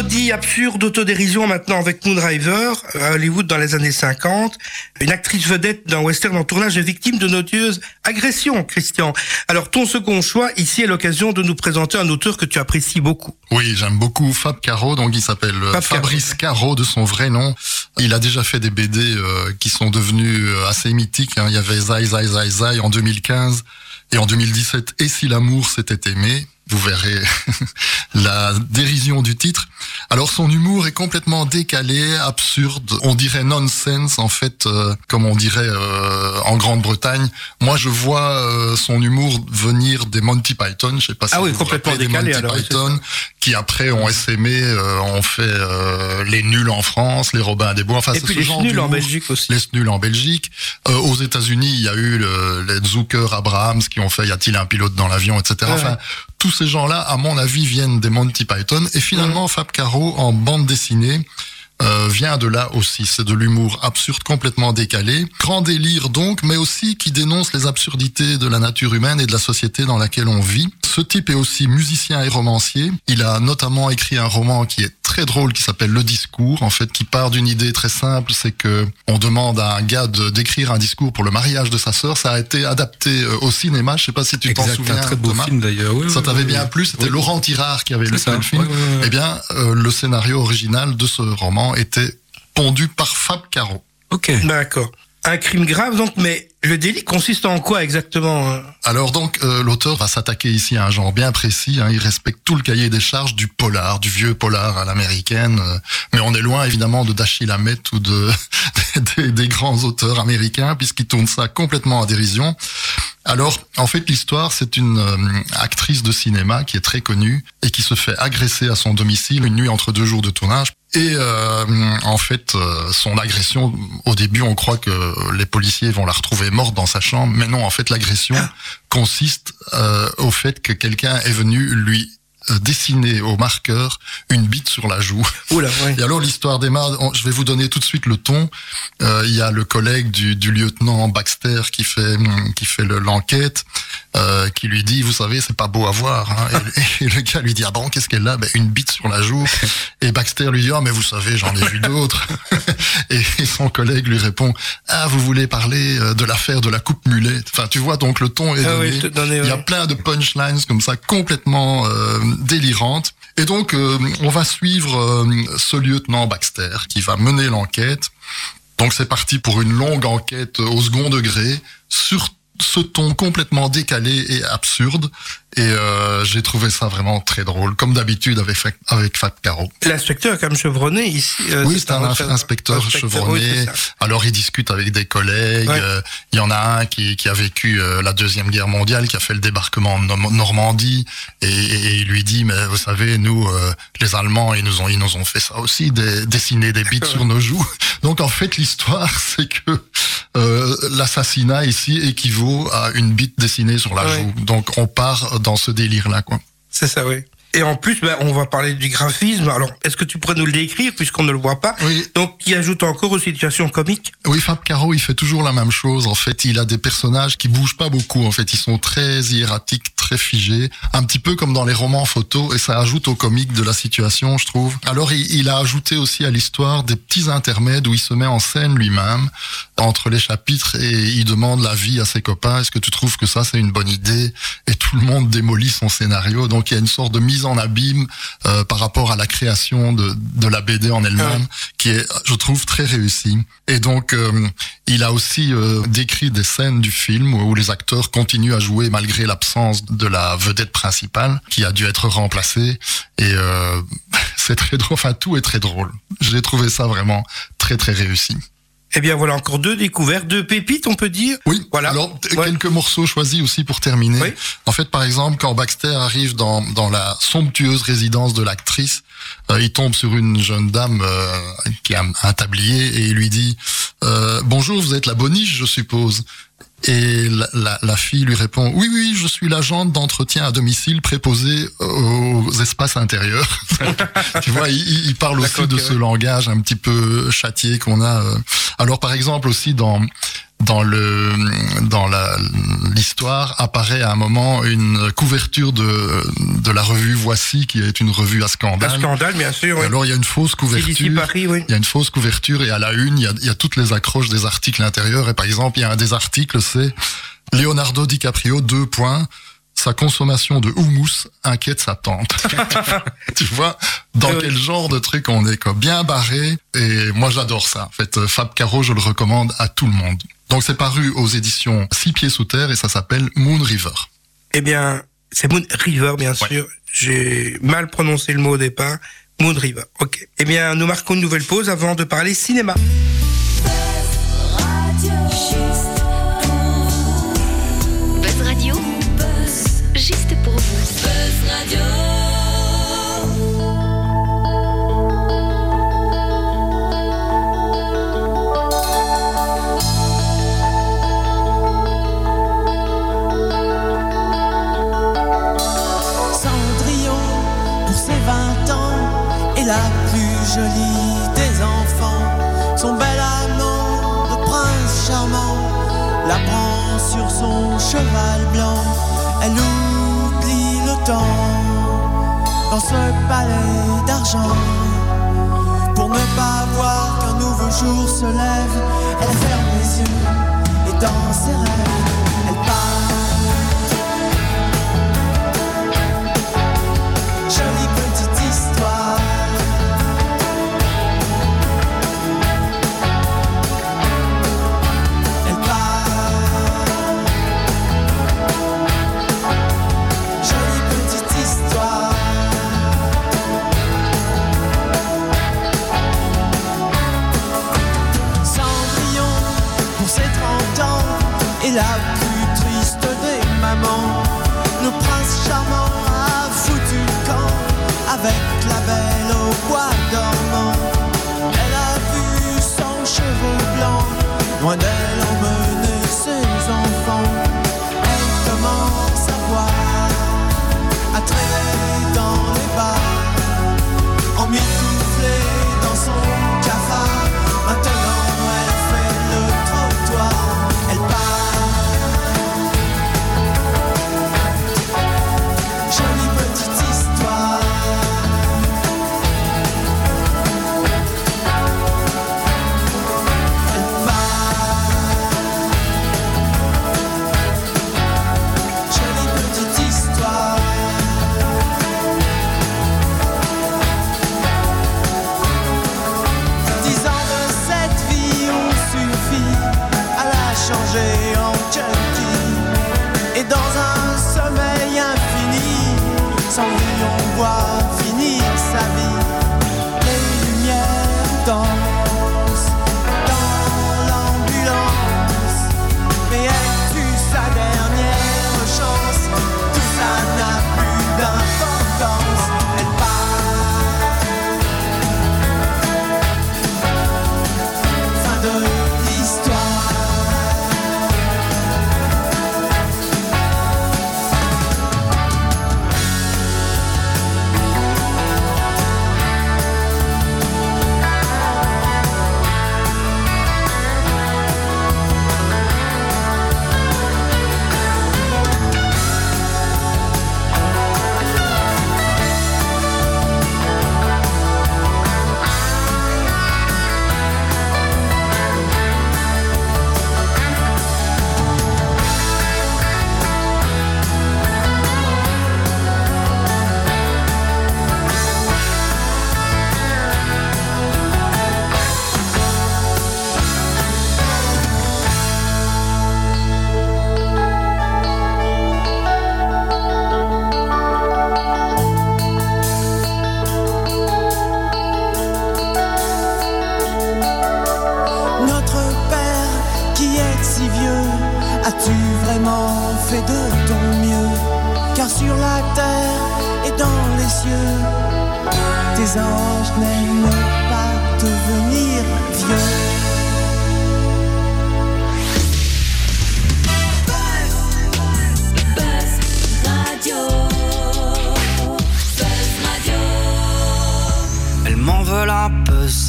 parodie absurde d'autodérision maintenant avec Moondriver, à Hollywood dans les années 50. Une actrice vedette d'un western en tournage est victime de nodieuse agression, Christian. Alors ton second choix ici est l'occasion de nous présenter un auteur que tu apprécies beaucoup. Oui, j'aime beaucoup Fab Caro, donc il s'appelle euh, Fabrice Caro de son vrai nom. Il a déjà fait des BD euh, qui sont devenus euh, assez mythiques. Hein. Il y avait Zai Zai Zai Zai en 2015 et en 2017 Et si l'amour s'était aimé vous verrez la dérision du titre. Alors son humour est complètement décalé, absurde, on dirait nonsense en fait, euh, comme on dirait euh, en Grande-Bretagne. Moi je vois euh, son humour venir des Monty Python, je sais pas si ah oui, vous complètement décalé, Monty Python, qui après ont essaimé, ont fait les nuls en France, les Robins des Bois, enfin Et puis les nuls en Belgique aussi. Les nuls en Belgique. aux États-Unis, il y a eu le, les Zucker, Abrahams qui ont fait Y a-t-il un pilote dans l'avion, etc. Enfin, tous ces gens-là, à mon avis, viennent des Monty Python. Et finalement, Fab Caro, en bande dessinée, euh, vient de là aussi. C'est de l'humour absurde complètement décalé. Grand délire donc, mais aussi qui dénonce les absurdités de la nature humaine et de la société dans laquelle on vit. Ce type est aussi musicien et romancier. Il a notamment écrit un roman qui est très drôle qui s'appelle Le Discours, en fait, qui part d'une idée très simple, c'est que on demande à un gars d'écrire un discours pour le mariage de sa sœur. Ça a été adapté euh, au cinéma. Je sais pas si tu t'en souviens. Un très beau film d'ailleurs. Oui, ça t'avait bien plu. C'était Laurent Tirard qui avait lu le film. Eh bien, euh, le scénario original de ce roman était pondu par Fab Caro. Ok. D'accord. Un crime grave donc, mais le délit consiste en quoi exactement hein? Alors donc euh, l'auteur va s'attaquer ici à un genre bien précis. Hein, il respecte tout le cahier des charges du polar, du vieux polar à l'américaine. Euh, mais on est loin évidemment de Dashiell Hammett ou de des, des, grands auteurs américains puisqu'il tourne ça complètement à dérision. Alors, en fait, l'histoire, c'est une euh, actrice de cinéma qui est très connue et qui se fait agresser à son domicile une nuit entre deux jours de tournage. Et euh, en fait, euh, son agression, au début, on croit que les policiers vont la retrouver morte dans sa chambre, mais non, en fait, l'agression consiste au fait que quelqu'un est venu lui euh, dessiner au marqueur une bite sur la joue. Oula, Et alors l'histoire démarre, je vais vous donner tout de suite le ton. Euh, il y a le collègue du, du, lieutenant Baxter qui fait qui fait l'enquête, euh, qui lui dit, vous savez, c'est pas beau à voir. Hein. Et, le gars lui dit, ah bon, qu'est-ce qu'elle a? Ben, Une bite sur la joue. Et Baxter lui dit, ah mais vous savez, j'en ai vu d'autres. et, son collègue lui répond, ah vous voulez parler euh, de l'affaire de la coupe mulet Enfin, tu vois, donc le ton est ah donné. Il y a plein de punchlines comme ça, complètement euh, délirante. Et donc, euh, on va suivre ce lieutenant Baxter qui va mener l'enquête. Donc, c'est parti pour une longue enquête au second degré sur ce ton complètement décalé et absurde. Et euh, j'ai trouvé ça vraiment très drôle, comme d'habitude avec, avec Fat Caro. L'inspecteur comme chevronné ici. Euh, oui, c'est un, inspecteur, chevronné. Alors il discute avec des collègues. Euh, il y en a un qui, qui a vécu euh, la Deuxième Guerre mondiale, qui a fait le débarquement en Normandie. Et, et, il lui dit, mais vous savez, nous, les Allemands, ils nous ont, ils nous ont fait ça aussi, des, dessiner des bites sur nos joues. Donc en fait, l'histoire, c'est que l'assassinat ici équivaut à une bite dessinée sur la joue. Donc on part dans ce délire-là, quoi. C'est ça, oui. Et en plus, ben, on va parler du graphisme. Alors, est-ce que tu pourrais nous le décrire puisqu'on ne le voit pas Oui. Donc, qui ajoute encore aux situations comiques Oui, Fab Caro, il fait toujours la même chose. En fait, il a des personnages qui bougent pas beaucoup. En fait, ils sont très hiératiques, très figés, un petit peu comme dans les romans photos, et ça ajoute au comique de la situation, je trouve. Alors, il, il a ajouté aussi à l'histoire des petits intermèdes où il se met en scène lui-même entre les chapitres et il demande l'avis à ses copains. Est-ce que tu trouves que ça c'est une bonne idée? Et tout le monde démolit son scénario. Donc, il y a une sorte de mise en abîme euh, par rapport à la création de, de la BD en elle-même, qui est, je trouve, très réussie. Et donc, euh, il a aussi euh, décrit des scènes du film où les acteurs continuent à jouer malgré l'absence de la vedette principale, qui a dû être remplacée. Et c'est très drôle. Enfin, tout est très drôle. J'ai trouvé ça vraiment très très réussi. Eh bien voilà encore deux découvertes, deux pépites on peut dire. Oui. Voilà. Alors quelques morceaux choisis aussi pour terminer. Oui. En fait par exemple quand Baxter arrive dans, dans la somptueuse résidence de l'actrice, euh, il tombe sur une jeune dame euh, qui a un tablier et il lui dit euh, bonjour vous êtes la boniche je suppose. Et la, la, la, fille lui répond Oui, oui, je suis l'agente d'entretien à domicile préposée aux espaces intérieurs. tu vois, il, il parle aussi de ce langage un petit peu châtié qu'on a. Euh. Alors, par exemple, aussi dans dans le dans l'histoire apparaît à un moment une couverture de de la revue Voici qui est une revue à scandale. Un scandale, bien sûr. Oui. alors il y a une fausse couverture. Paris, oui. Il y a une fausse couverture et à la une il y a, il y a toutes les accroches des articles intérieurs et par exemple il y a un des articles c'est Leonardo DiCaprio deux points sa consommation de houmous inquiète sa tante. tu vois dans quel genre de truc on est quoi Bien barré et moi j'adore ça. En fait, Fab Caro, je le recommande à tout le monde. Donc c'est paru aux éditions Six Pieds Sous Terre et ça s'appelle Moon River. Eh bien, c'est Moon River bien sûr. J'ai mal prononcé le mot au départ. Moon River. Ok. Eh bien, nous marquons une nouvelle pause avant de parler cinéma. jolie cheval blanc, elle oublie le temps dans ce palais d'argent. Pour ne pas voir qu'un nouveau jour se lève, elle ferme les yeux et dans ses rêves,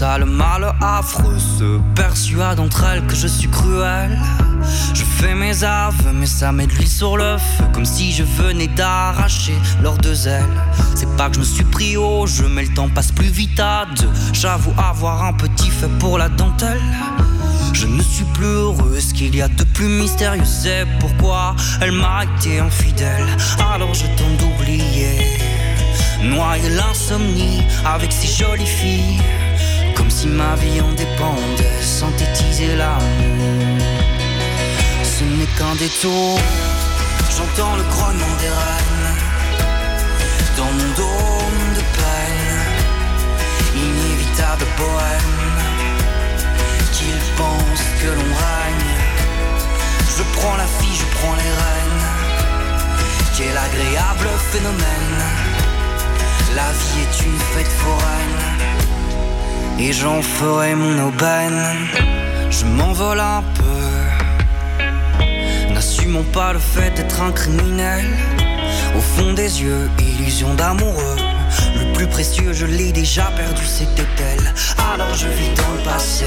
sale mal affreux se persuade entre elles que je suis cruel. Je fais mes aveux, mais ça met de l'huile sur le feu, comme si je venais d'arracher leurs deux ailes. C'est pas que je me suis pris au jeu, mais le temps passe plus vite à deux. J'avoue avoir un petit fait pour la dentelle. Je ne suis plus heureux, ce qu'il y a de plus mystérieux, c'est pourquoi elle m'a été infidèle. Alors je tente d'oublier, noyer l'insomnie avec ces jolies filles, comme si ma vie en dépendait, synthétiser l'amour. Ce n'est qu'un détour, j'entends le grognement des reines dans mon dôme de peine, inévitable poème qu'ils pensent que l'on règne. Je prends la fille, je prends les rênes. Quel agréable phénomène. La vie est une fête foraine. Et j'en ferai mon aubaine. Je m'envole un peu. N'assumons pas le fait d'être un criminel. Au fond des yeux, illusion d'amoureux. Le plus précieux, je l'ai déjà perdu, c'était elle. Alors je vis dans le passé.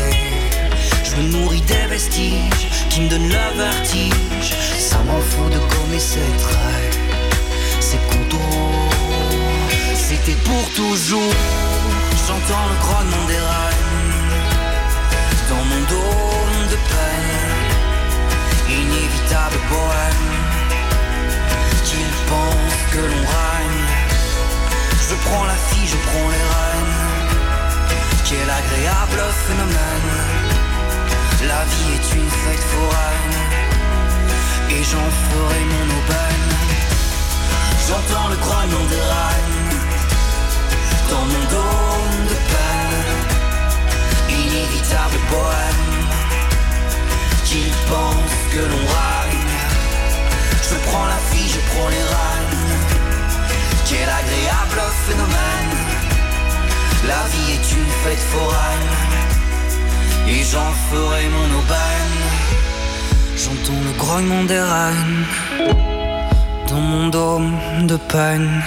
Je me nourris des vestiges qui me donnent le vertige. Ça m'en fout de gommer ses traits, ces couteaux. C'était pour toujours. J'entends le grognement des reines dans mon dôme de peine. Inévitable bohème qu'ils pensent que l'on règne. Je prends la fille, je prends les rênes. Quel agréable phénomène. La vie est une fête foraine. Et j'en ferai mon aubaine. J'entends le grognement des reines. Dans mon dôme Inévitable poème. Qu'ils pensent que l'on règne. Je prends la fille, je prends les rênes. Quel agréable phénomène. La vie est une fête foraine. Et j'en ferai mon aubaine. J'entends le grognement des reines. Dans mon dôme de peine.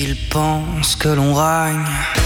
Qu'ils pensent que l'on règne.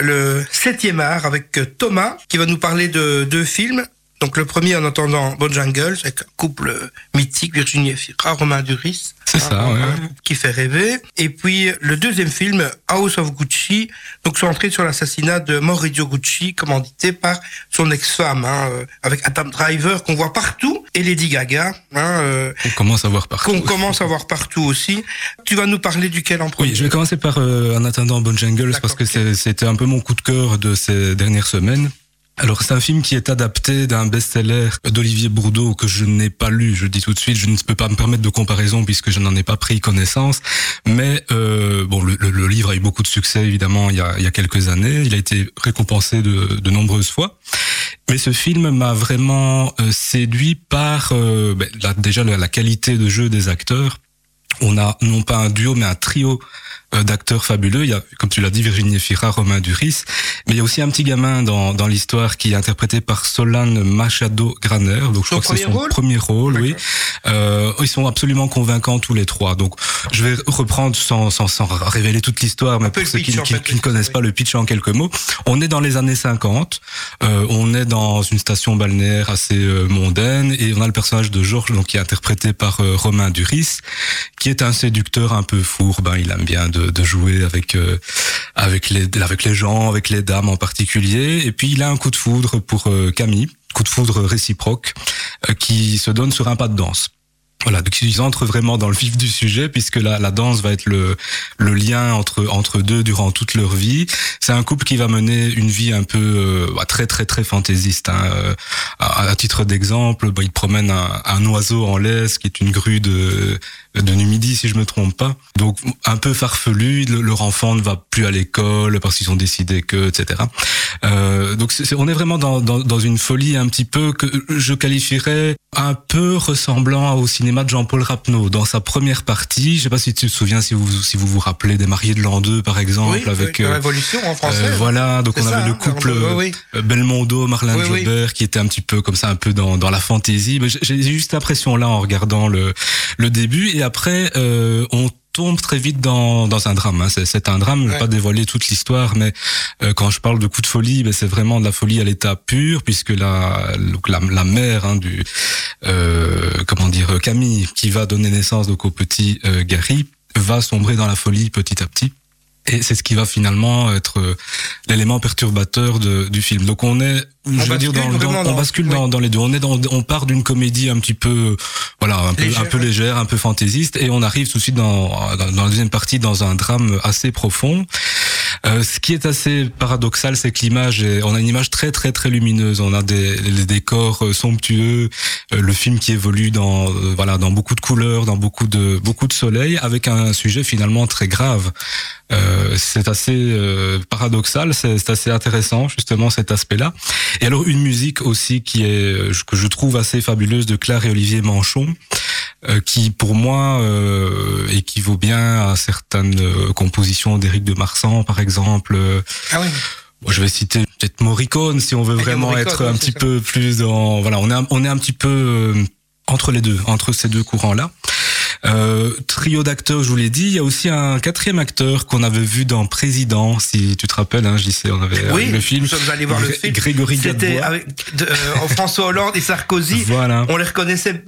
Le septième art, avec Thomas, qui va nous parler de deux films. Donc le premier en entendant Bojangles, avec un couple mythique, Virginie Efira, Romain Duris. C'est ça, Un ouais. couple Qui fait rêver. Et puis le deuxième film, House of Gucci, donc centré sur l'assassinat de Maurizio Gucci, commandité par son ex-femme, hein, euh, avec Adam Driver qu'on voit partout, et Lady Gaga, hein, euh, On commence à voir partout. qu'on commence à voir partout aussi. Tu vas nous parler duquel en premier? Oui, je vais commencer par euh, En attendant Bojangles parce que c'était un peu mon coup de cœur de ces dernières semaines. Alors c'est un film qui est adapté d'un best-seller d'Olivier Bourdeau que je n'ai pas lu. Je dis tout de suite, je ne peux pas me permettre de comparaison puisque je n'en ai pas pris connaissance. Mais euh, bon, le, le- le livre a eu beaucoup de succès évidemment il y a, il y a quelques années. Il a été récompensé de, de nombreuses fois. Mais ce film m'a vraiment euh, séduit par euh, ben, déjà la, la qualité de jeu des acteurs. On a non pas un duo mais un trio d'acteurs fabuleux. Il y a, comme tu l'as dit, Virginie Efira, Romain Duris, mais il y a aussi un petit gamin dans, dans l'histoire qui est interprété par Solane Machado Graner. Donc je Son crois que c'est son premier rôle premier rôle, oui. Euh, ils sont absolument convaincants tous les trois. Donc je vais reprendre sans, sans, sans révéler toute l'histoire, mais pour ceux qui, ne connaissent pas le pitch en quelques mots, on est dans les années 50. Euh, on est dans une station balnéaire assez euh, mondaine et on a le personnage de Georges donc qui est interprété par euh, Romain Duris qui est un séducteur un peu fourbe hein, il aime bien de, de jouer avec euh, avec les avec les gens avec les dames en particulier et puis il a un coup de foudre pour euh, Camille coup de foudre réciproque euh, qui se donne sur un pas de danse voilà, donc ils entrent vraiment dans le vif du sujet puisque la, la danse va être le, le lien entre entre deux durant toute leur vie. C'est un couple qui va mener une vie un peu bah, très très très fantaisiste. Hein. À, à titre d'exemple, bah, ils promènent un, un oiseau en laisse qui est une grue de de Numidie si je me trompe pas. Donc un peu farfelu. le- leur enfant ne va plus à l'école parce qu'ils ont décidé que etc. Euh, donc c'est- on est vraiment dans, dans dans une folie un petit peu que je qualifierais un peu ressemblant au cinéma de Jean-Paul Rapneau dans sa première partie. Je sais pas si tu te souviens, si vous si vous vous rappelez des Mariés de l'an 2 par exemple, Oui, avec oui, la euh, Révolution en français. euh, voilà, donc on ça, avait le hein, couple oui, euh, Belmondo, oui. Jobert, qui était un petit peu comme ça, un peu dans, dans la fantaisie. Mais j'ai j'ai juste l'impression là en regardant le, le début et après euh, on tombe très vite dans, dans un drame. hein. C'est- un drame, je vais Ouais. pas dévoiler toute l'histoire, mais euh, quand je parle de coup de folie, ben, c'est vraiment de la folie à l'état pur, puisque la, la mère hein, du euh, comment dire Camille, qui va donner naissance donc au petit euh, Gary, va sombrer dans la folie petit à petit. Et c'est ce qui va finalement être euh, l'élément perturbateur de, du film. Donc on est, je veux dire, dans, dans- on bascule oui. dans, les deux. On est dans, on part d'une comédie un petit peu, voilà, un peu, Légère, un peu ouais. légère, un peu fantaisiste, et on arrive tout de suite dans la deuxième partie dans un drame assez profond. Euh, ce qui est assez paradoxal, c'est que l'image, on a une image très très très lumineuse. On a des les décors euh, somptueux, euh, le film qui évolue dans voilà dans beaucoup de couleurs, dans beaucoup de beaucoup de soleil, avec un sujet finalement très grave. Euh, c'est assez paradoxal, c'est assez intéressant justement cet aspect-là. Et alors une musique aussi qui est que je trouve assez fabuleuse de Claire et Olivier Manchon, euh, qui pour moi équivaut bien à certaines compositions d'Éric de Marsan exemple. Euh, Ah oui. Bon, je vais citer peut-être Morricone si on veut Et vraiment Morricone, être un petit ça. peu plus dans voilà on est un, on est un petit peu euh, entre les deux entre ces deux courants là euh, trio d'acteurs je vous l'ai dit il y a aussi un quatrième acteur qu'on avait vu dans Président si tu te rappelles hein, j'y sais on avait Oui, le film nous sommes allés voir le film. Grégory C'était avec de- euh, François Hollande et Sarkozy. voilà On les reconnaissait.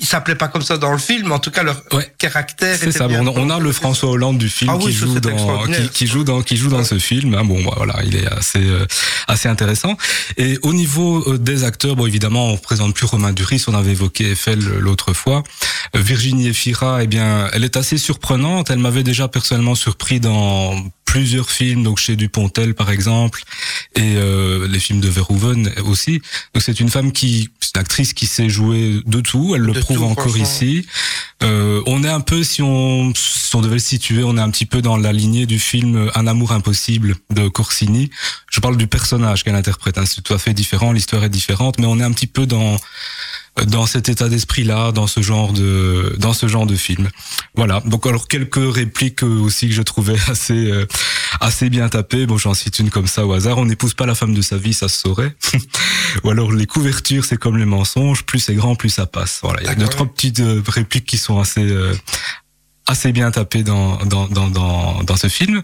Ils s'appelaient pas comme ça dans le film, mais en tout cas leur Ouais. caractère. C'est ça. bien on a le François Hollande du film Ah oui, qui, joue dans, qui, qui joue dans qui joue dans Ouais. ce film. hein. Bon, bah, voilà, il est assez euh, assez intéressant. Et au niveau euh, des acteurs, bon, évidemment, on présente plus Romain Duris. On avait évoqué Eiffel euh, l'autre fois. Euh, Virginie Efira, eh bien, elle est assez surprenante. Elle m'avait déjà personnellement surpris dans plusieurs films, donc chez Dupontel par exemple, et euh, les films de Verhoeven aussi. Donc c'est une femme qui, c'est une actrice qui sait jouer de tout. Elle le De prouve tout, encore ici. Euh, on est un peu, si on, si on devait le situer, on est un petit peu dans la lignée du film Un amour impossible de Corsini. Je parle du personnage qu'elle interprète. hein. C'est tout à fait différent, l'histoire est différente, mais on est un petit peu dans dans cet état d'esprit-là, dans ce genre de dans ce genre de film. Voilà. Donc alors quelques répliques aussi que je trouvais assez euh, assez bien tapées. Bon, j'en cite une comme ça au hasard. On n'épouse pas la femme de sa vie, ça se saurait. Ou alors les couvertures, c'est comme les mensonges. Plus c'est grand, plus ça passe. Voilà. Il y a deux trois petites euh, répliques qui sont assez euh, assez bien tapées dans dans dans dans dans ce film.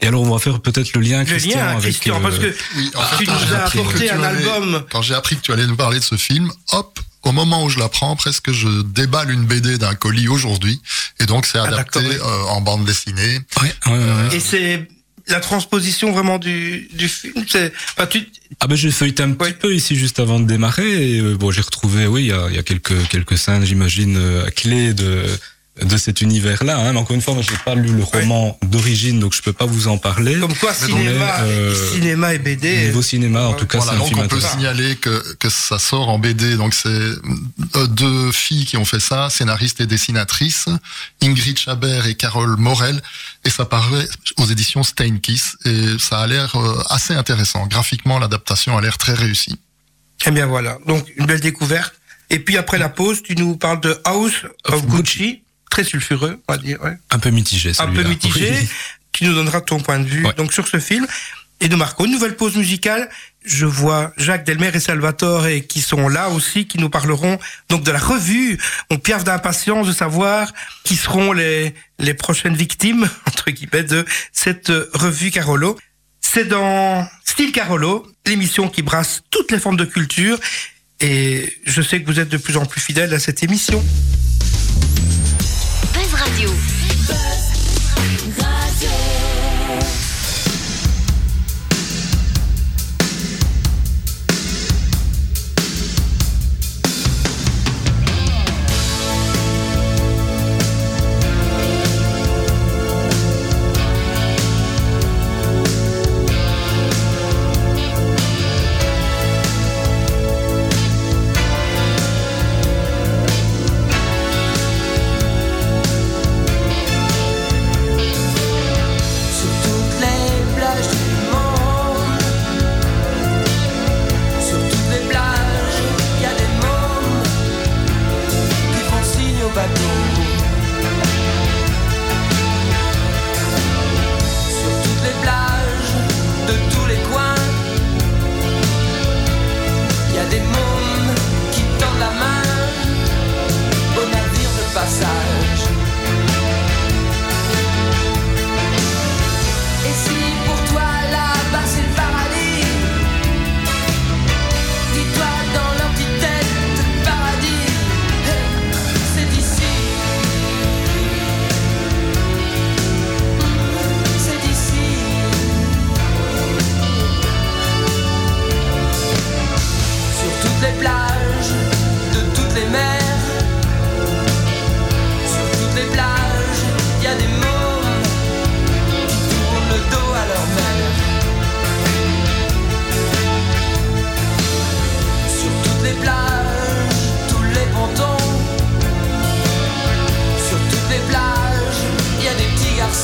Et alors on va faire peut-être le lien, Le Christian, lien, avec Christian, parce euh, que Oui, en tu quand nous j'ai as appris que apporté tu un allais- album. Quand j'ai appris que tu allais nous parler de ce film, hop, au moment où je l'apprends, presque je déballe une BD d'un colis aujourd'hui. Et donc c'est Ah, adapté euh, en bande dessinée. ouais, ouais, ouais, ouais. Et c'est la transposition vraiment du, du film. C'est, enfin, tu, Ah ben j'ai feuilleté un petit Ouais. peu ici juste avant de démarrer et euh, bon j'ai retrouvé oui il y a, y a quelques quelques scènes j'imagine euh, clés de de cet univers-là. Hein. Mais encore une fois, moi, j'ai pas lu le roman d'origine, donc je peux pas vous en parler. comme quoi, Mais cinéma, euh, cinéma et BD. Au niveau cinéma, en tout cas, Voilà, c'est un donc film on peut signaler que, que ça sort en BD. Donc c'est euh, deux filles qui ont fait ça, scénaristes et dessinatrices, Ingrid Chabert et Carole Morel, et ça paraît aux éditions Steinkiss. Et ça a l'air euh, assez intéressant. Graphiquement, l'adaptation a l'air très réussie. Eh bien voilà, donc une belle découverte. Et puis après la pause, tu nous parles de House of Of Gucci. Très sulfureux, on va dire. Ouais. Un peu mitigé, Un peu mitigé. Oui. Tu nous donneras ton point de vue Ouais. donc sur ce film. Et de Marco, une nouvelle pause musicale. Je vois Jacques Delmer et Salvatore et qui sont là aussi, qui nous parleront donc de la revue. On piaffe d'impatience de savoir qui seront les, les prochaines victimes, entre guillemets, de cette revue Carolo. C'est dans Style Carolo, l'émission qui brasse toutes les formes de culture. Et je sais que vous êtes de plus en plus fidèles à cette émission. Buzz des mômes Qui tendent la main. Au navire de passage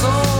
petits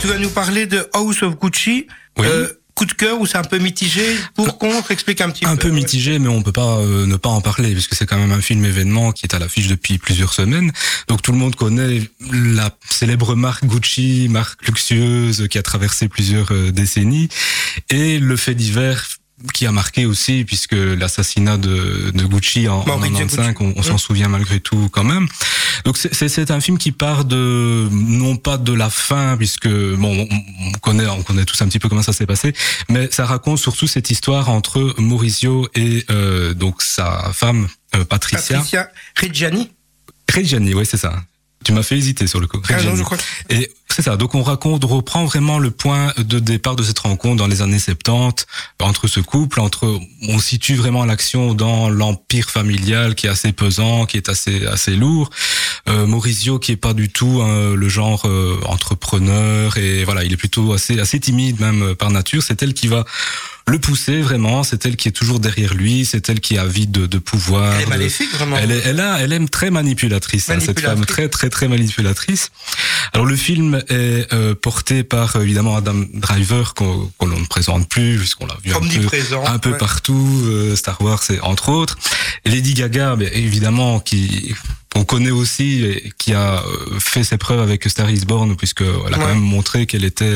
tu vas nous parler de House of Gucci. Oui. Euh, coup de cœur ou c'est un peu mitigé Pour, contre, explique un petit Un peu. peu mitigé, mais on peut pas euh, ne pas en parler puisque c'est quand même un film événement qui est à l'affiche depuis plusieurs semaines. Donc tout le monde connaît la célèbre marque Gucci, marque luxueuse qui a traversé plusieurs euh, décennies, et le fait divers qui a marqué aussi puisque l'assassinat de, de Gucci en, en Maurizio 95, on, on s'en souvient malgré tout quand même. Donc c'est- un film qui part de non pas de la fin puisque bon on, on connaît on connaît tous un petit peu comment ça s'est passé, mais ça raconte surtout cette histoire entre Maurizio et euh, donc sa femme euh, Patricia. Patricia Reggiani. Reggiani, oui c'est ça. Tu m'as fait hésiter sur le coup. Ah non, je crois. Et c'est ça. Donc on raconte, on reprend vraiment le point de départ de cette rencontre dans les années 70 entre ce couple, entre on situe vraiment l'action dans l'empire familial qui est assez pesant, qui est assez assez lourd. Euh, Maurizio qui est pas du tout hein, le genre euh, entrepreneur et voilà, il est plutôt assez assez timide même euh, par nature. C'est elle qui va le pousser vraiment. C'est elle qui est toujours derrière lui. C'est elle qui a envie de, de pouvoir. Elle est maléfique, vraiment. elle est, elle a, elle aime très manipulatrice, hein, cette Manipulatrice. femme très, très, très manipulatrice. Alors le film est euh, porté par euh, évidemment Adam Driver qu'on ne présente plus puisqu'on l'a vu un peu, un peu ouais. partout. euh, Star Wars, c'est entre autres. Et Lady Gaga, évidemment, qui qu'on connaît aussi, et qui a euh, fait ses preuves avec Star is Born, puisque elle a quand même montré qu'elle était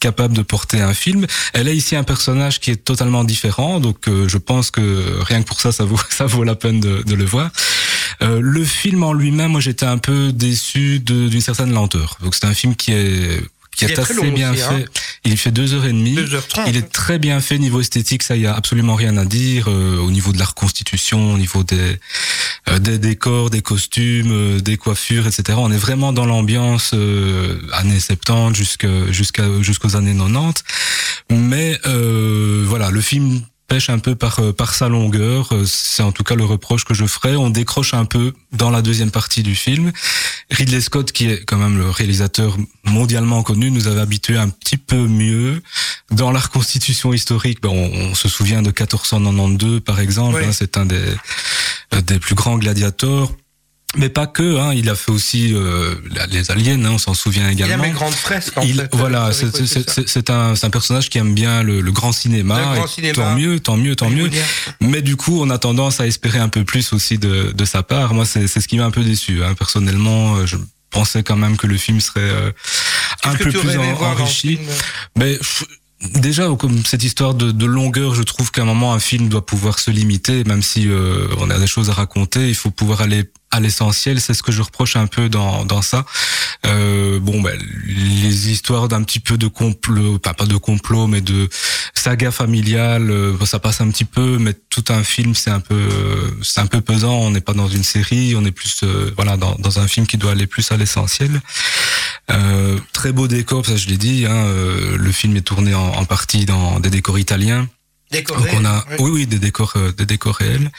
capable de porter un film. Elle a ici un personnage qui est totalement différent, donc je pense que rien que pour ça, ça vaut ça vaut la peine de, de le voir. Euh, le film en lui-même, moi j'étais un peu déçu d'une certaine lenteur. Donc c'est un film qui est qui Il est, assez bien aussi, fait. hein. Il fait deux heures et demie. 2h30. Il est très bien fait niveau esthétique, ça il y a absolument rien à dire euh, au niveau de la reconstitution, au niveau des euh, des décors, des costumes, euh, des coiffures, etc. On est vraiment dans l'ambiance euh, années 70 jusqu'à jusqu'à jusqu'aux années 90. Mais euh, voilà, le film pêche un peu par euh, par sa longueur. Euh, C'est en tout cas le reproche que je ferais. On décroche un peu dans la deuxième partie du film. Ridley Scott, qui est quand même le réalisateur mondialement connu, nous avait habitué un petit peu mieux dans la reconstitution historique. Ben, on, on se souvient de 1492 par exemple. Oui. hein, C'est un des euh, des plus grands gladiateurs. Mais pas que, hein, il a fait aussi euh, les aliens, hein, on s'en souvient également. Il aime les grandes fresques. En Il- fait, voilà, euh, c'est- un, un personnage qui aime bien le, le grand cinéma. Le grand cinéma. Tant mieux, tant mieux, tant mieux. Mais du coup, on a tendance à espérer un peu plus aussi de, de sa part. Moi, c'est ce qui m'a un peu déçu. Hein. Personnellement, euh, je pensais quand même que le film serait euh, un peu plus en- enrichi. Mais déjà, comme cette histoire de, de longueur, je trouve qu'à un moment, un film doit pouvoir se limiter, même si euh, on a des choses à raconter, il faut pouvoir aller à l'essentiel. C'est ce que je reproche un peu dans, dans ça. Euh, bon, ben, les histoires d'un petit peu de complot, pas pas de complot, mais de saga familiale, euh, ça passe un petit peu, mais tout un film, c'est un peu, c'est un peu pesant. On n'est pas dans une série, on est plus, euh, voilà, dans, dans un film qui doit aller plus à l'essentiel. Euh, très beau décor, ça je l'ai dit. Hein, euh, le film est tourné en, en partie dans des décors italiens. Donc on a, oui, oui, des décors, euh, des décors réels.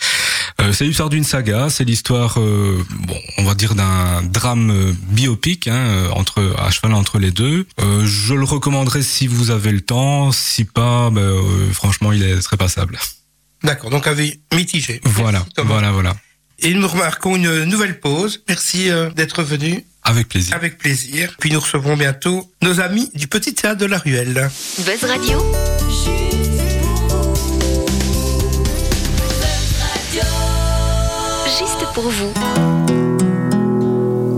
Euh, c'est l'histoire d'une saga. C'est l'histoire, euh, bon, on va dire d'un drame euh, biopic, hein, euh, entre à cheval entre les deux. Euh, je le recommanderais si vous avez le temps. Si pas, ben, euh, franchement, il est très passable. D'accord, donc avis mitigé. Voilà, Merci, voilà, voilà. Et nous remarquons une nouvelle pause. Merci euh, d'être venu Avec plaisir. avec plaisir. Puis nous recevrons bientôt nos amis du Petit Théâtre de la Ruelle. Buzz Radio, juste pour vous.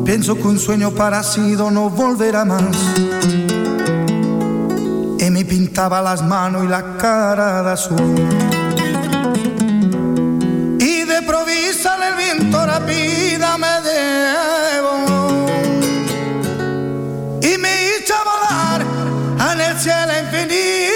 Pienso que un sueño parecido no volverá más. Y me pintaba las manos y la cara de azul. De provisa el viento rápida me debo. Y me hizo volar en el cielo infinito.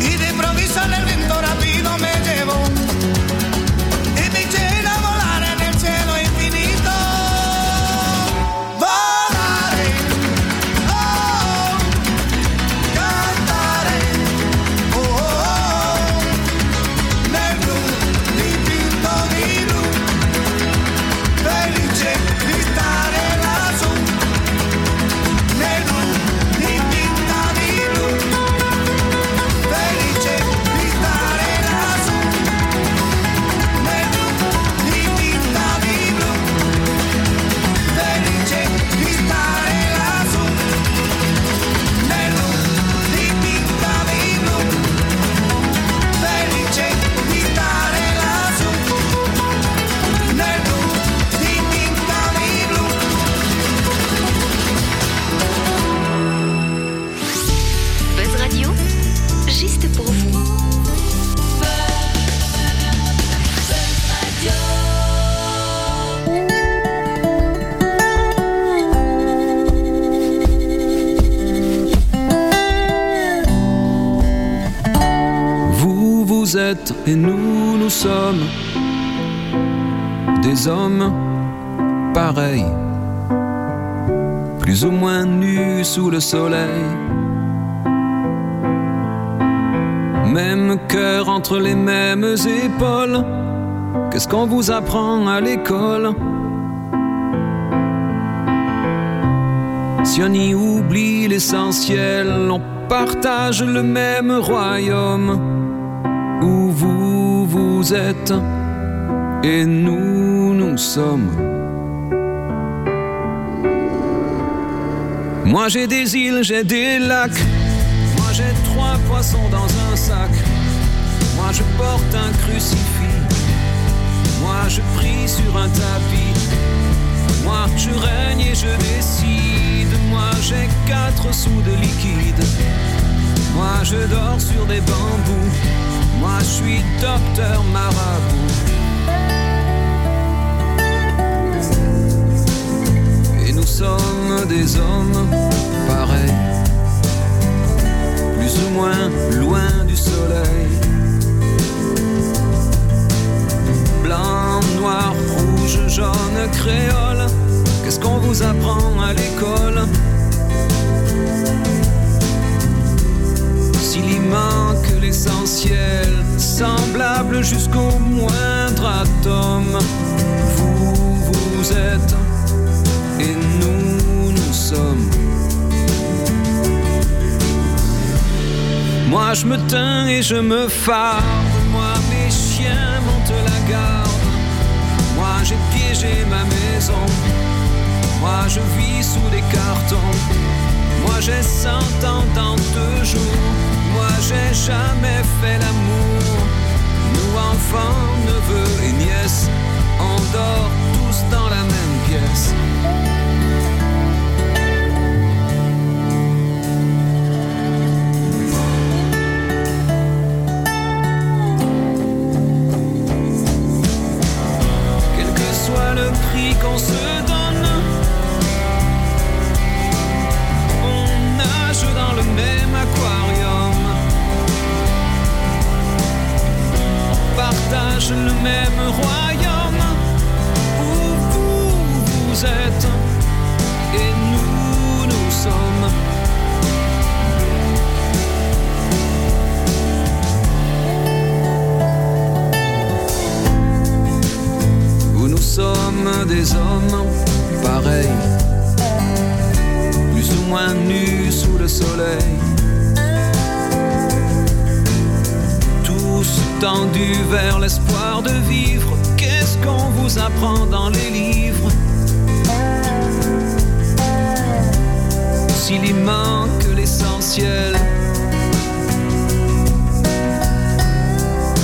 Y de improviso en el et nous, nous sommes des hommes pareils, plus ou moins nus sous le soleil. Même cœur entre les mêmes épaules. Qu'est-ce qu'on vous apprend à l'école? Si on y oublie l'essentiel, on partage le même royaume êtes et nous, nous sommes. Moi j'ai des îles, j'ai des lacs. Moi j'ai trois poissons dans un sac. Moi je porte un crucifix. Moi je prie sur un tapis. Moi je règne et je décide. Moi j'ai quatre sous de liquide. Moi je dors sur des bambous. Moi je suis docteur marabout. Et nous sommes des hommes pareils, plus ou moins loin du soleil. Blanc, noir, rouge, jaune, créole, qu'est-ce qu'on vous apprend à l'école? S'il y manque l'essentiel, semblable jusqu'au moindre atome, vous, vous êtes et nous, nous sommes. Moi je me teins et je me farde, moi mes chiens montent la garde, moi j'ai piégé ma maison, moi je vis sous des cartons, moi j'ai cent ans dans deux jours, moi j'ai jamais fait l'amour, nous enfants, neveux et nièces, on dort tous dans la même pièce. quel que soit le prix qu'on se Le même royaume où vous, vous êtes et nous, nous sommes. où nous sommes des hommes pareils, plus ou moins nus sous le soleil, tous tendus vers l'espoir de vivre. Qu'est-ce qu'on vous apprend dans les livres? S'il y manque l'essentiel,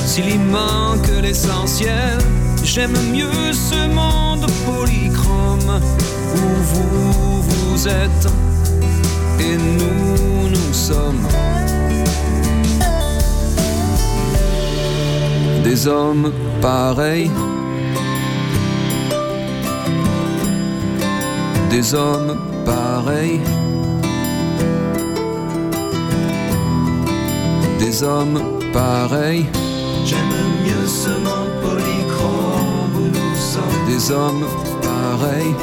s'il y manque l'essentiel, j'aime mieux ce monde polychrome où vous, vous êtes et nous, nous sommes. Des hommes pareils, des hommes pareils, des hommes pareils. J'aime mieux ce monde polychrome où nous sommes. des hommes pareils,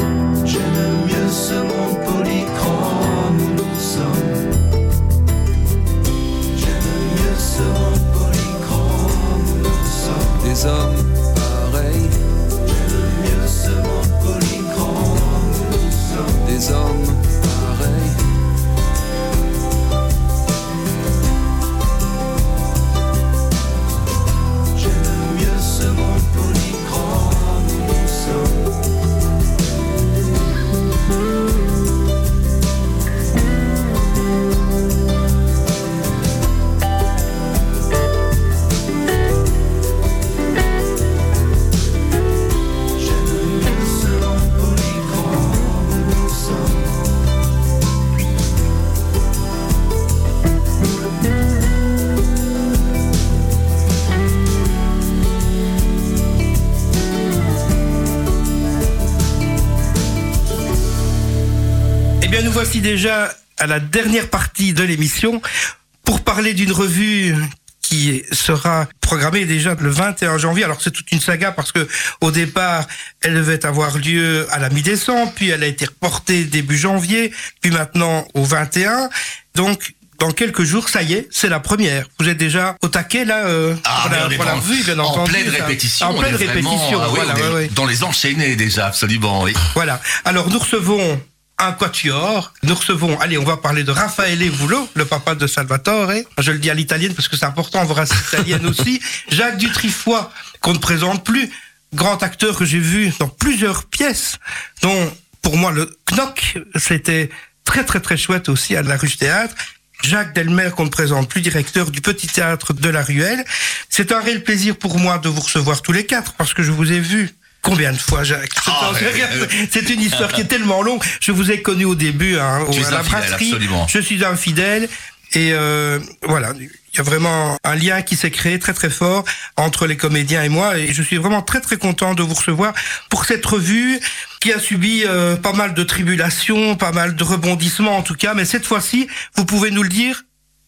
J'aime mieux ce monde polychrome où nous sommes. Des hommes pareils, J'aime mieux ce monde polychrome où nous sommes. des hommes déjà à la dernière partie de l'émission pour parler d'une revue qui sera programmée déjà le 21 janvier. Alors c'est toute une saga parce que au départ, elle devait avoir lieu à la mi-décembre, puis elle a été reportée début janvier, puis maintenant au 21. Donc dans quelques jours, ça y est, c'est la première. Vous êtes déjà au taquet là euh, Ah, la, on la en- revue, bien en entendu. pleine répétition. En pleine est vraiment- répétition. ah oui, voilà, est ouais. Dans les enchaînés déjà, absolument. Oui. Voilà. Alors nous recevons un quatuor. Nous recevons, allez, on va parler de Raffaele Vullo, le papa de Salvatore. Je le dis à l'italienne parce que c'est important, on verra italienne aussi. Jacques Dutrifoy, qu'on ne présente plus, grand acteur que j'ai vu dans plusieurs pièces, dont pour moi le Knock, c'était très très très chouette aussi à la Ruche Théâtre. Jacques Delmer, qu'on ne présente plus, directeur du Petit Théâtre de la Ruelle. C'est un réel plaisir pour moi de vous recevoir tous les quatre, parce que je vous ai vu Combien de fois, Jacques C'est Ah, ouais, C'est une histoire qui est tellement longue. Je vous ai connu au début hein, au- Tu à la brasserie. Je suis un fidèle. Et euh, voilà, il y a vraiment un lien qui s'est créé très très fort entre les comédiens et moi. Et je suis vraiment très très content de vous recevoir pour cette revue qui a subi euh, pas mal de tribulations, pas mal de rebondissements en tout cas. Mais cette fois-ci, vous pouvez nous le dire,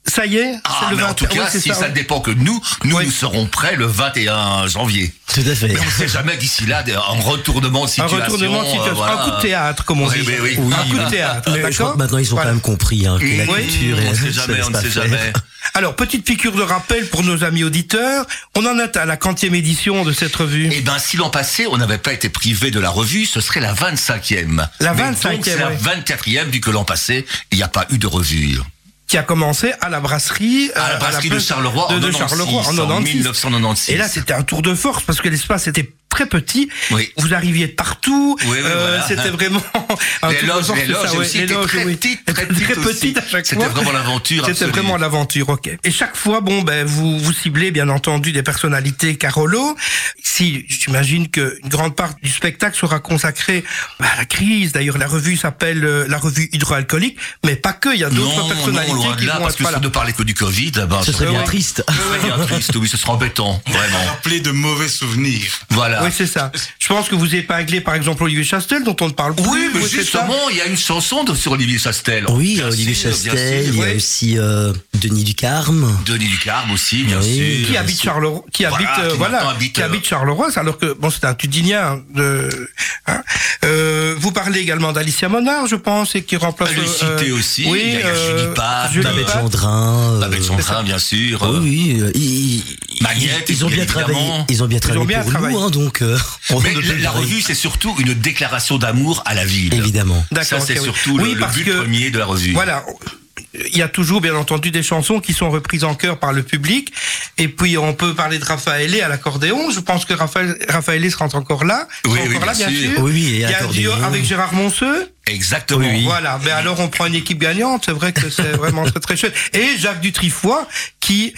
ça y est, Ah, c'est le mais en 20 tout ouais, cas, si ça, ouais. ne dépend que nous, nous, Oui. nous serons prêts le 21 janvier. Tout à fait. Mais on ne sait jamais d'ici là, un retournement de Un situation. retournement de situation, euh, voilà. un coup de théâtre, comme on Oui, dit. oui. un coup de théâtre, Mais je crois que maintenant ils ont Voilà. quand même compris hein, que la Oui, culture on ne la sait jamais, on ne sait jamais. Alors, petite piqûre de rappel pour nos amis auditeurs. On en est à la quantième édition de cette revue. Eh ben, si l'an passé, on n'avait pas été privé de la revue, ce serait la 25e. La Mais 25e, donc, c'est la ouais. 24e, vu que l'an passé, il n'y a pas eu de revue. Qui a commencé à la brasserie, À la euh, de Charleroi de, en de 96, Charleroi en en 96. 1996. Et là, c'était un tour de force parce que l'espace était très petit. Oui. Vous arriviez de partout. Oui, oui, Euh, voilà. C'était vraiment un Les de loges, les ça, loges ouais. aussi Les étaient loges, très oui. petites, très Très petites à chaque C'était fois. vraiment l'aventure C'était vraiment l'aventure, ok. Et chaque fois, bon, ben, vous, vous ciblez, bien entendu, des personnalités Carolo. Si, j'imagine qu'une grande part du spectacle sera consacrée bah, à la crise. D'ailleurs, la revue s'appelle euh, la revue hydroalcoolique, mais pas que. Il y a d'autres personnalités non, loin de qui là, vont parce être que là. parlait que du Covid, ben, Ce serait bien Ouais. triste. ce serait bien triste, oui, ce serait embêtant, vraiment. Rappeler de mauvais souvenirs. Voilà. Oui, c'est ça. Je pense que vous épinglez, par exemple, Olivier Chastel, dont on ne parle plus. Oui, mais justement, il y a une chanson de, sur Olivier Chastel. Oui, Bien Olivier sûr, Chastel, il y a aussi euh, Denis Ducarme. Denis Ducarme aussi, bien Oui. sûr. qui habite Charleroi, qui Voilà, habite, euh, qui voilà, maintenant habite, qui euh, habite Charleroi, alors que bon, c'est un Tudinien. De, hein. Euh, vous parlez également d'Alicia Monard, je pense, et qui remplace. Est euh, aussi, Oui, il y a- Julie Julie Babette. Gendrin. Avec son train, bien sûr. Oui, oui, ils, Magnette, ils, ils ont bien travaillé. Ils ont bien travaillé pour nous, hein, donc. Euh, on Mais ne peut la, revue, c'est surtout une déclaration d'amour à la ville. Évidemment. Ça, c'est oui. surtout le, Oui, but que- premier de la revue. Voilà. Il y a toujours, bien entendu, des chansons qui sont reprises en chœur par le public. Et puis, on peut parler de Raffaele à l'accordéon. Je pense que Raphaël, Raffaele sera encore là. Oui, oui, encore là, bien bien sûr. sûr. Oui, oui, et Il y a un duo accordéon. avec Gérard Monceux. Exactement. Voilà, ben alors on prend une équipe gagnante, c'est vrai que c'est vraiment très très chouette. Et Jacques Dutrifoy qui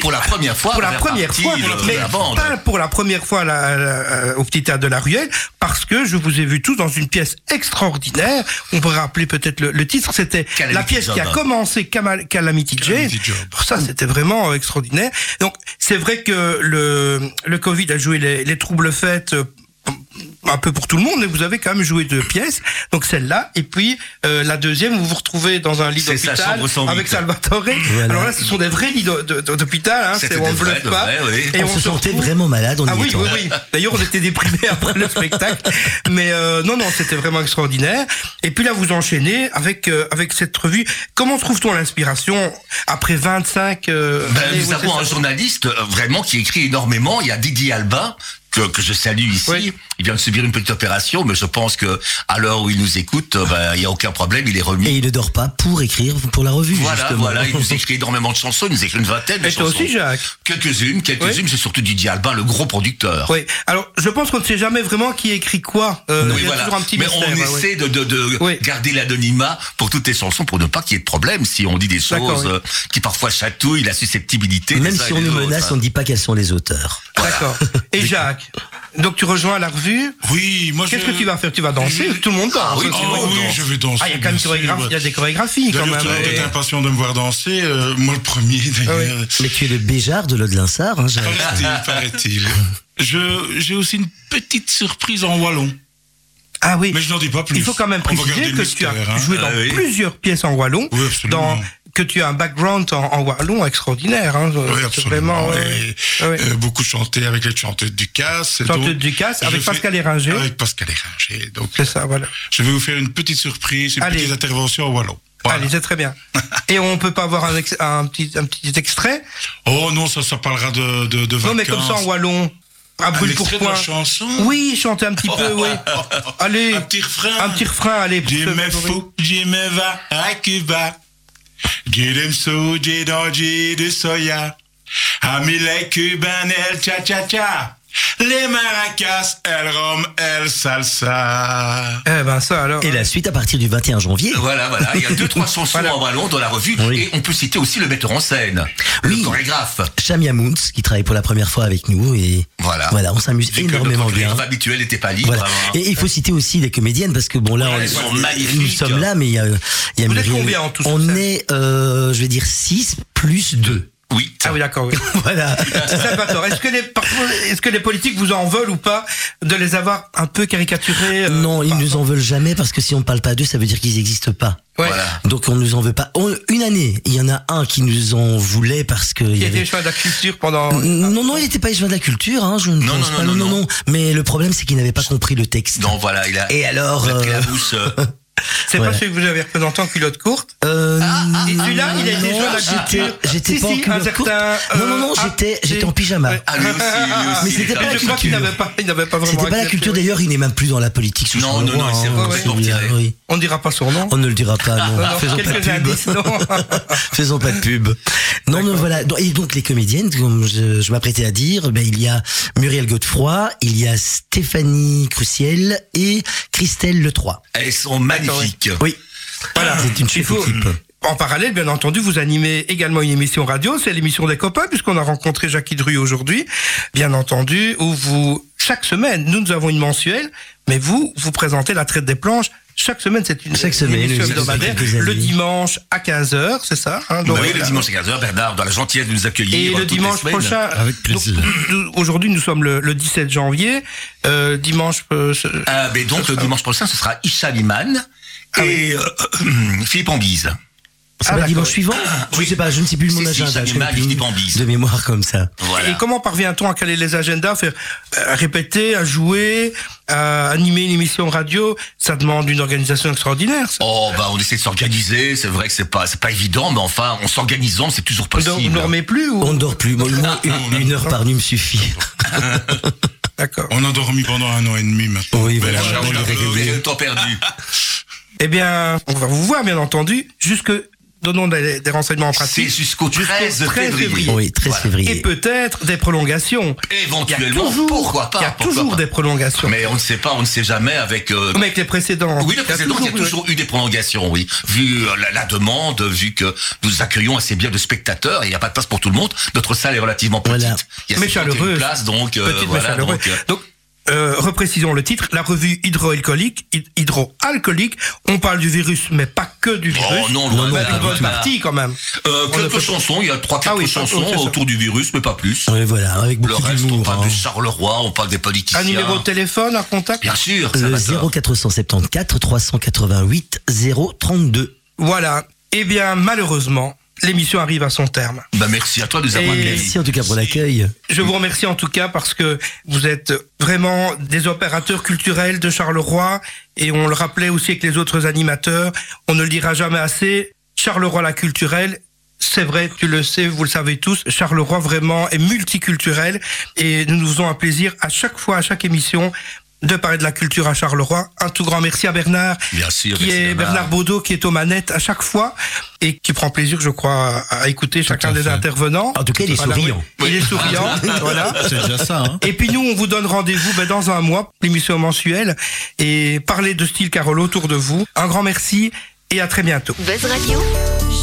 Pour la première fois, pour la première fois, mais pas pour la première fois la- la- au petit théâtre de la Ruelle, parce que je vous ai vu tous dans une pièce extraordinaire. On pourrait rappeler peut-être le, le titre, c'était la pièce qui a Job. commencé Calamity Jane. Calamity. Ça, c'était vraiment euh, extraordinaire. Donc, c'est vrai que le, le Covid a joué les, les troubles faits euh, un peu pour tout le monde, mais vous avez quand même joué deux pièces. Donc celle-là, et puis euh, la deuxième, vous vous retrouvez dans un lit d'hôpital chambre 108. avec Salvatore. Alors là, ce sont des vrais lits d'hôpital, hein, C'était c'est on ne bluffe pas. vrais, oui. Et on, se sentait retrouve- vraiment malade ah y oui, oui, oui. D'ailleurs, on était déprimés après le spectacle. Mais euh, non, non, c'était vraiment extraordinaire. Et puis là, vous enchaînez avec euh, avec cette revue. Comment trouve-t-on l'inspiration après 25 euh, Ben, années, nous avons un journaliste euh, vraiment qui écrit énormément. Il y a Didier Albin. Que, que je salue ici. Oui. Il vient de subir une petite opération, mais je pense que à l'heure où il nous écoute, euh, ben, il n'y a aucun problème, il est remis. Et il ne dort pas pour écrire pour la revue, Voilà, justement. voilà, il nous écrit énormément de chansons, il nous écrit une vingtaine de Et toi chansons. aussi, Jacques Quelques-unes, quelques-unes, c'est surtout Didier Albin, le gros producteur. Oui. Alors, je pense qu'on ne sait jamais vraiment qui écrit quoi. Euh, Oui, il y a voilà. toujours un petit Mais mystère. on ouais, ouais. essaie de, de, de Oui. garder l'anonymat pour toutes les chansons pour ne pas qu'il y ait de problème si on dit des choses oui. euh, qui parfois chatouillent la susceptibilité. Même des si on nous menace, hein. on ne dit pas quels sont les auteurs. D'accord. Et Jacques Donc, tu rejoins la revue. Oui, moi Qu'est-ce je... que tu vas faire? Tu vas danser? Je- Tout le monde danse. Ah oui, Ah je vais danser. Ah, il y a quand même bien chorégraphie- sûr. il y a des chorégraphies quand même. tu peut-être impatient de me voir danser. euh, moi, le premier, d'ailleurs. Mais tu es le Béjart de l'Aude-Linsard, hein. Paraît-il, paraît-il. Je, j'ai aussi une petite surprise en wallon. Ah oui. Mais je n'en dis pas plus. Il faut quand même préciser que tu as hein. joué dans Ah oui. plusieurs pièces en wallon. Oui, absolument. Dans que tu as un background en, en wallon extraordinaire. Hein. Oui, absolument. Vraiment. Et, euh, beaucoup chanté avec les chanteuses du Casse. et Chanteuse donc, du Casse, je avec Pascal Héringer. Avec Pascal Héringer. Donc, C'est ça, voilà. je vais vous faire une petite surprise, une Allez. petite intervention en wallon. Voilà. Allez, c'est très bien. Et on peut pas avoir un, petit, un petit extrait? Oh non, ça, ça parlera de, de, de vacances. Non, mais comme ça en wallon. À Un brûle pour point. chanson Oui, chantez un petit peu, oui. Allez. Un petit refrain. Un petit refrain, allez. Je me fous, je me va à Cuba. J'ai so, j'ai danger de soya. Amis les cubains, el cha-cha-cha. Les maracas, el rom, el salsa. Eh ben ça alors. Et la suite à partir du 21 janvier. Voilà, voilà. Il y a deux, trois chansons Voilà. en wallon dans la revue. Oui. Et on peut citer aussi le metteur en scène, Oui. le chorégraphe. Shamia Moons, qui travaille pour la première fois avec nous et Voilà. voilà, on s'amuse énormément bien. chorégraphe habituel n'était pas libre. Voilà. hein. Et il faut citer aussi les comédiennes parce que bon là, Ouais, on- elles sont magnifiques. nous sommes là, mais il y a, il y a Vous êtes combien en tout On est, euh, je vais dire 6 plus 2. Oui. Ah oui, d'accord, oui. Voilà. Salvatore, est-ce que les, est-ce que les politiques vous en veulent ou pas de les avoir un peu caricaturés euh, non, ils nous en veulent jamais parce que si on parle pas d'eux, ça veut dire qu'ils n'existent pas. Ouais. Voilà. Donc on nous en veut pas. On- une année, il y en a un qui nous en voulait parce que il y était choix de la culture pendant. Non, non, il n'était pas échevin de la culture, hein, je ne Non, pense non, pas. non, Non, non, non, non. Mais le problème, c'est qu'il n'avait pas compris le texte. Non, voilà, il a, Et alors, il a pris la euh, mousse. euh, C'est Voilà. pas celui que vous avez représenté en culotte courte Euh, Et celui-là, il a été joué à la j'étais- culture. J'étais Si, pas si, en culotte courte. certain, Non, non, non, euh, j'étais, ah, j'étais en pyjama. Ouais. Ah, lui aussi, lui aussi. Mais c'était pas la je crois qu'il culture. n'avait pas, il n'avait pas vraiment. C'était pas la culture d'ailleurs, il n'est même plus dans la politique. sous Non, non, non, il s'est hein, complètement celui-là, retiré. On ne dira pas son nom. On ne le dira pas, non. Faisons pas de pub. Faisons pas de pub. Non, non, voilà. Et donc les comédiennes, comme je, je m'apprêtais à dire, ben il y a Muriel Godefroy, il y a Stéphanie Croussiel et Christelle Le Troy. Elles sont magnifiques. Oui. Voilà, c'est une faut- équipe. En parallèle, bien entendu, vous animez également une émission radio, c'est l'émission des copains, puisqu'on a rencontré Jackie Dru aujourd'hui, bien entendu, où vous, chaque semaine, nous, nous avons une mensuelle, mais vous, vous présentez la traite des planches. Chaque semaine, c'est une, Chaque semaine, une émission hebdomadaire, le dimanche à 15h, c'est ça hein, Bah oui, le dimanche à 15h, Bernard, dans la gentillesse de nous accueillir. Et le dimanche prochain, Avec plaisir. aujourd'hui nous sommes le, le 17 janvier, euh, dimanche, euh, Ah, mais donc, le dimanche prochain, ce sera Isha Liman et euh, Philippe Ambise. C'est Ah, pas dimanche suivant Je oui. sais pas, je ne sais plus mon si, agenda. Je plus Philippe Ambise. de mémoire comme ça. Voilà. Et comment parvient-on à caler les agendas, faire euh, répéter, à jouer, à animer une émission radio? Ça demande une organisation extraordinaire. Ça. Oh, bah, on essaie de s'organiser. C'est vrai que c'est pas, c'est pas évident, mais enfin, en s'organisant, c'est toujours possible. ne dormez plus ou? On ne dort plus. Moi, moi, une, une heure par nuit me suffit. D'accord. On a dormi pendant un an et demi maintenant. Oui, voilà. on temps perdu. Eh bien, on va vous voir, bien entendu, jusque donnons des, des renseignements en C'est pratique. jusqu'au 13 février. Oui, 13 Voilà. Et février. peut-être des prolongations. Éventuellement, il y a toujours, pourquoi pas Il y a toujours pas. des prolongations. Mais on ne sait pas, on ne sait jamais avec. euh, Comme avec les précédents. Oui, le précédent, il y a toujours eu des prolongations, oui. Vu euh, la, la demande, vu que nous accueillons assez bien de spectateurs, et il n'y a pas de place pour tout le monde. Notre salle est relativement petite. Voilà. Il y a Mais 51 chaleureuse. places, donc euh, Petite mais voilà. chaleureuse. Donc, euh, Donc, euh, reprécisons le titre, la revue hydroalcoolique, hyd- hydroalcoolique. On parle du virus, mais pas que du virus. Oh non, loin Non, de non, là, une bonne partie quand même. Euh, quelques chansons, il y a trois quatre Ah oui, chansons autour du virus, mais pas plus. Oui, voilà, avec Le beaucoup reste, on parle hein. de Charleroi, on parle des politiciens. Un numéro de téléphone, un contact Bien sûr, Le va ça. 0474 388 032. Voilà. Eh bien, malheureusement, l'émission arrive à son terme. Bah, merci à toi de nous avoir. Merci en tout cas pour l'accueil. Je vous remercie en tout cas parce que vous êtes vraiment des opérateurs culturels de Charleroi et on le rappelait aussi avec les autres animateurs. On ne le dira jamais assez. Charleroi la culturelle. C'est vrai, tu le sais, vous le savez tous, Charleroi vraiment est multiculturel et nous nous faisons un plaisir à chaque fois, à chaque émission, de parler de la culture à Charleroi. Un tout grand merci à Bernard, Bien sûr, qui merci, est Bernard Baudot, qui est aux manettes à chaque fois et qui prend plaisir, je crois, à écouter chacun des fait. intervenants. En tout cas, il est souriant. oui. Il est souriant, voilà. C'est déjà ça, hein Et puis nous, on vous donne rendez-vous ben, dans un mois, l'émission mensuelle, et parler de style Carole autour de vous. Un grand merci et à très bientôt. Buzz Radio.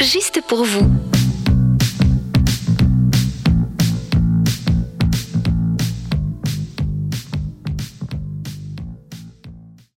Juste pour vous.